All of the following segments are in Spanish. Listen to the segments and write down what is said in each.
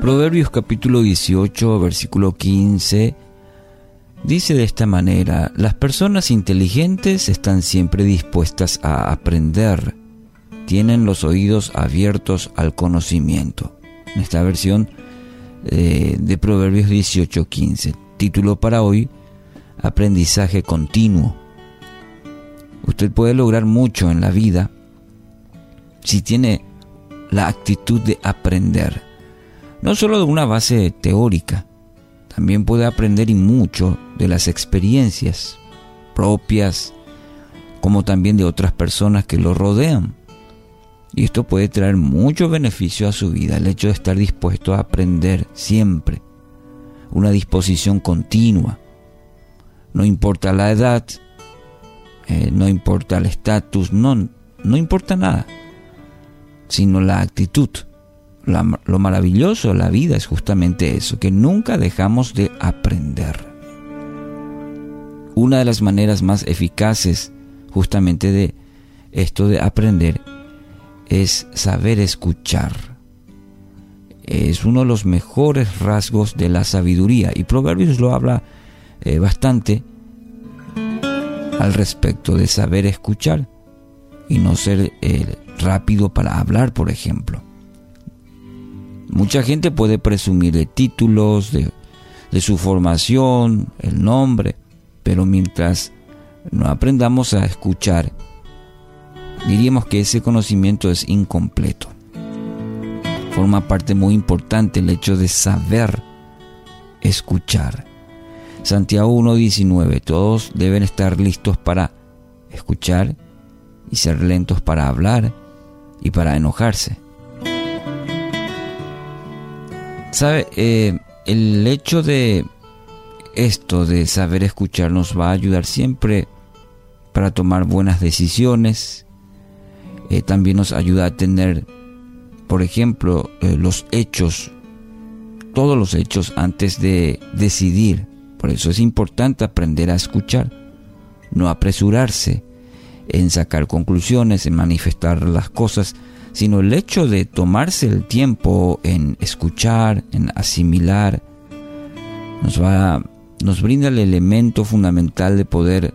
Proverbios capítulo 18, versículo 15, dice de esta manera, las personas inteligentes están siempre dispuestas a aprender, tienen los oídos abiertos al conocimiento. En esta versión eh, de Proverbios 18, 15. Título para hoy, aprendizaje continuo. Usted puede lograr mucho en la vida si tiene la actitud de aprender no solo de una base teórica, también puede aprender y mucho de las experiencias propias, como también de otras personas que lo rodean. Y esto puede traer mucho beneficio a su vida, el hecho de estar dispuesto a aprender siempre, una disposición continua. No importa la edad, eh, no importa el estatus, no, no importa nada, sino la actitud lo maravilloso de la vida es justamente eso, que nunca dejamos de aprender. Una de las maneras más eficaces justamente de esto de aprender es saber escuchar. Es uno de los mejores rasgos de la sabiduría y Proverbios lo habla eh, bastante al respecto de saber escuchar y no ser eh, rápido para hablar, por ejemplo. Mucha gente puede presumir de títulos, de, su formación, el nombre, pero mientras no aprendamos a escuchar, diríamos que ese conocimiento es incompleto. Forma parte muy importante el hecho de saber escuchar. Santiago 1.19, todos deben estar listos para escuchar y ser lentos para hablar y para enojarse. ¿Sabe? Eh, el hecho de esto, de saber escuchar, nos va a ayudar siempre para tomar buenas decisiones. Eh, también nos ayuda a tener, por ejemplo, eh, los hechos, todos los hechos antes de decidir. Por eso es importante aprender a escuchar, no apresurarse en sacar conclusiones, en manifestar las cosas, sino el hecho de tomarse el tiempo en escuchar, en asimilar, nos va nos brinda el elemento fundamental de poder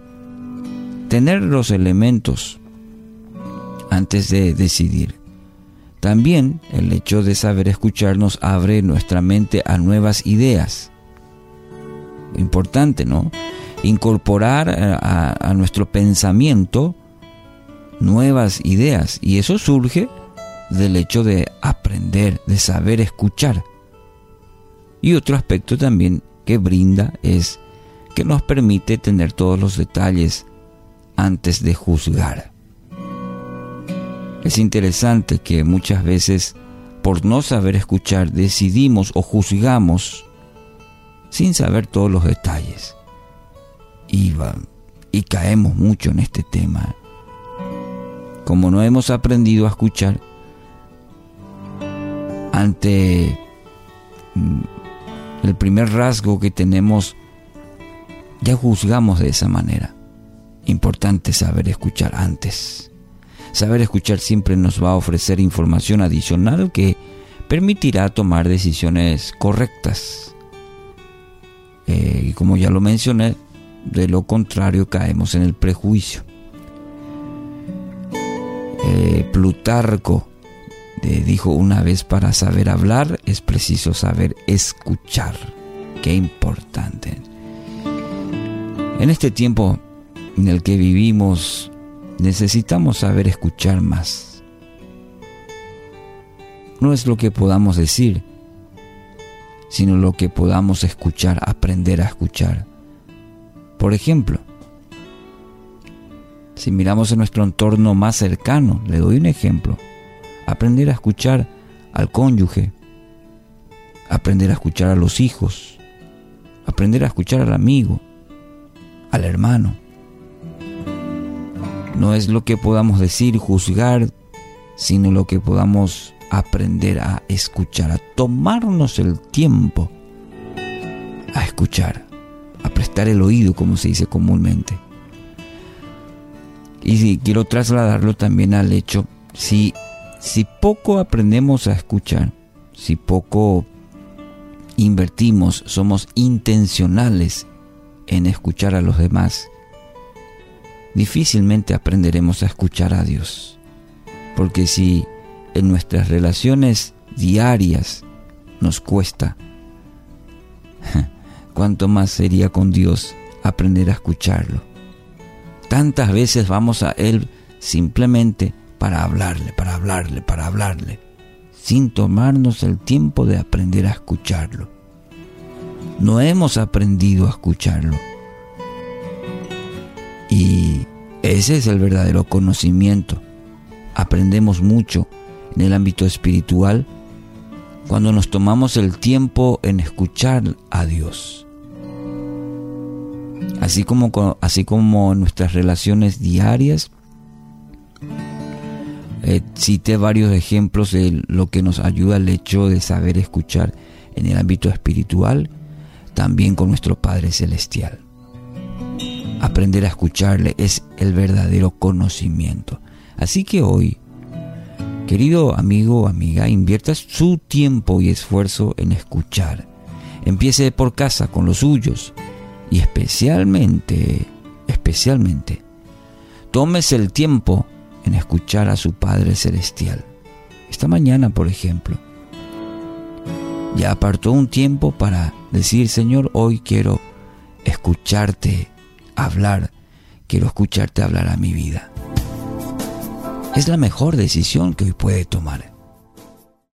tener los elementos antes de decidir. También el hecho de saber escuchar nos abre nuestra mente a nuevas ideas. Importante, ¿no? Incorporar a, a nuestro pensamiento nuevas ideas. Y eso surge del hecho de aprender, de saber escuchar. Y otro aspecto también que brinda es que nos permite tener todos los detalles antes de juzgar. Es interesante que muchas veces por no saber escuchar decidimos o juzgamos sin saber todos los detalles. Y, y caemos mucho en este tema. Como no hemos aprendido a escuchar, ante mm, el primer rasgo que tenemos, ya juzgamos de esa manera. Importante saber escuchar antes. Saber escuchar siempre nos va a ofrecer información adicional que permitirá tomar decisiones correctas. Eh, y como ya lo mencioné, de lo contrario caemos en el prejuicio. Eh, Plutarco dijo una vez, para saber hablar es preciso saber escuchar. Qué importante. En este tiempo en el que vivimos, necesitamos saber escuchar más. No es lo que podamos decir, sino lo que podamos escuchar, aprender a escuchar. Por ejemplo, si miramos en nuestro entorno más cercano, le doy un ejemplo, aprender a escuchar al cónyuge, aprender a escuchar a los hijos, aprender a escuchar al amigo, al hermano. No es lo que podamos decir, juzgar, sino lo que podamos aprender a escuchar, a tomarnos el tiempo a escuchar, a prestar el oído, como se dice comúnmente. Y quiero trasladarlo también al hecho, si si poco aprendemos a escuchar, si poco invertimos, somos intencionales en escuchar a los demás, difícilmente aprenderemos a escuchar a Dios. Porque si en nuestras relaciones diarias nos cuesta, cuánto más sería con Dios aprender a escucharlo. Tantas veces vamos a Él simplemente para hablarle, para hablarle, para hablarle, sin tomarnos el tiempo de aprender a escucharlo. No hemos aprendido a escucharlo. Y ese es el verdadero conocimiento. Aprendemos mucho en el ámbito espiritual cuando nos tomamos el tiempo en escuchar a Dios. Así como, así como en nuestras relaciones diarias, eh, cité varios ejemplos de lo que nos ayuda el hecho de saber escuchar en el ámbito espiritual, también con nuestro Padre Celestial. Aprender a escucharle es el verdadero conocimiento. Así que hoy Querido amigo o amiga, invierta su tiempo y esfuerzo en escuchar. Empiece por casa con los suyos y especialmente, especialmente, tómese el tiempo en escuchar a su Padre Celestial. Esta mañana, por ejemplo, ya apartó un tiempo para decir, Señor, hoy quiero escucharte hablar, quiero escucharte hablar a mi vida es la mejor decisión que hoy puede tomar.